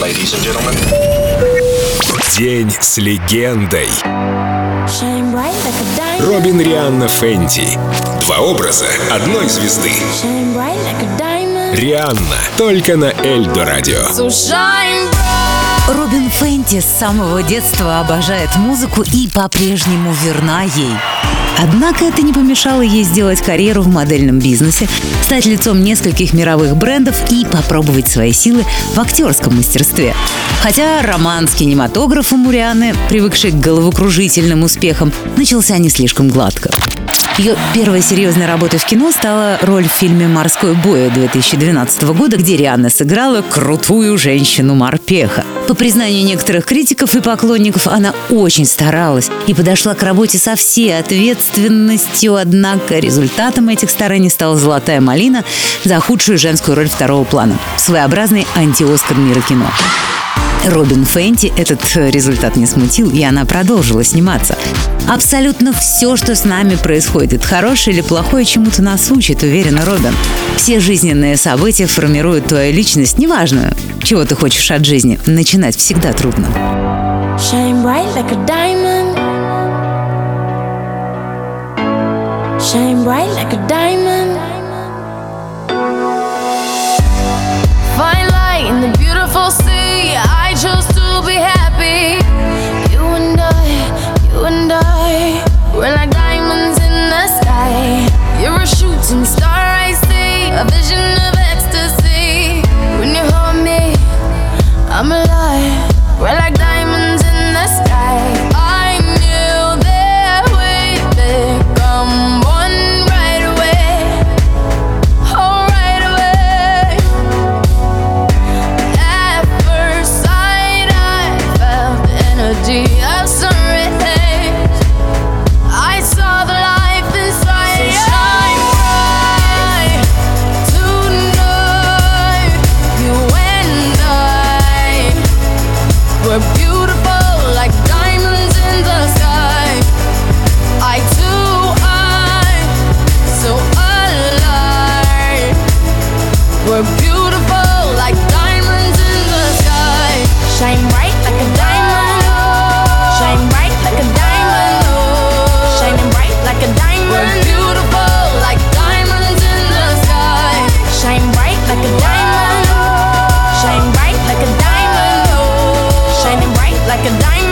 Ladies and gentlemen. День с легендой. Shine bright like a diamond. Робин Рианна Фенти. Два образа одной звезды. Shine bright like a diamond. Рианна. Только на Эльдо Радио. So shine bright. Робин Фенти с самого детства обожает музыку и по-прежнему верна ей. Однако это не помешало ей сделать карьеру в модельном бизнесе, стать лицом нескольких мировых брендов и попробовать свои силы в актерском мастерстве. Хотя роман с кинематографом у Рианы, привыкшей к головокружительным успехам, начался не слишком гладко. Ее первой серьезной работой в кино стала роль в фильме «Морской бой» 2012 года, где Рианна сыграла крутую женщину-морпеха. По признанию некоторых критиков и поклонников, она очень старалась и подошла к работе со всей ответственностью, однако результатом этих стараний стала «Золотая малина» за худшую женскую роль второго плана. Своеобразный антиоскар мира кино. Робин Фенти этот результат не смутил, и она продолжила сниматься. Абсолютно все, что с нами происходит, хорошее или плохое, чему-то нас учит, уверена Робин. Все жизненные события формируют твою личность, неважно, чего ты хочешь от жизни. Начинать всегда трудно. Shine bright like a diamond. Shine bright like a diamond. Fine light in the beautiful sea.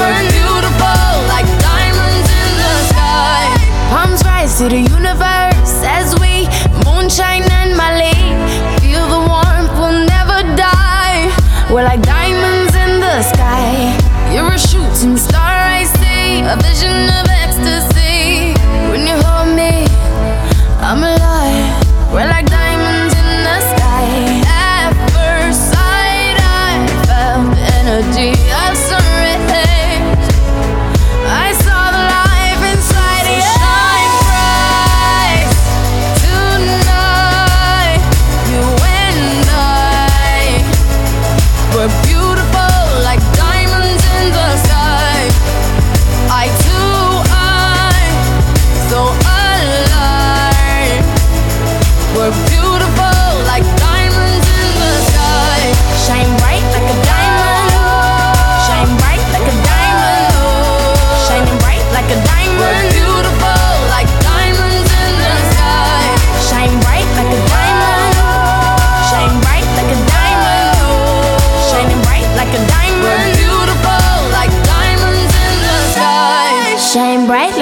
We're beautiful like diamonds in the sky. Palms rise to the universe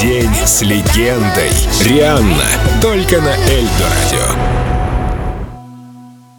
День с легендой. Рианна. Только на Эльдо Радио.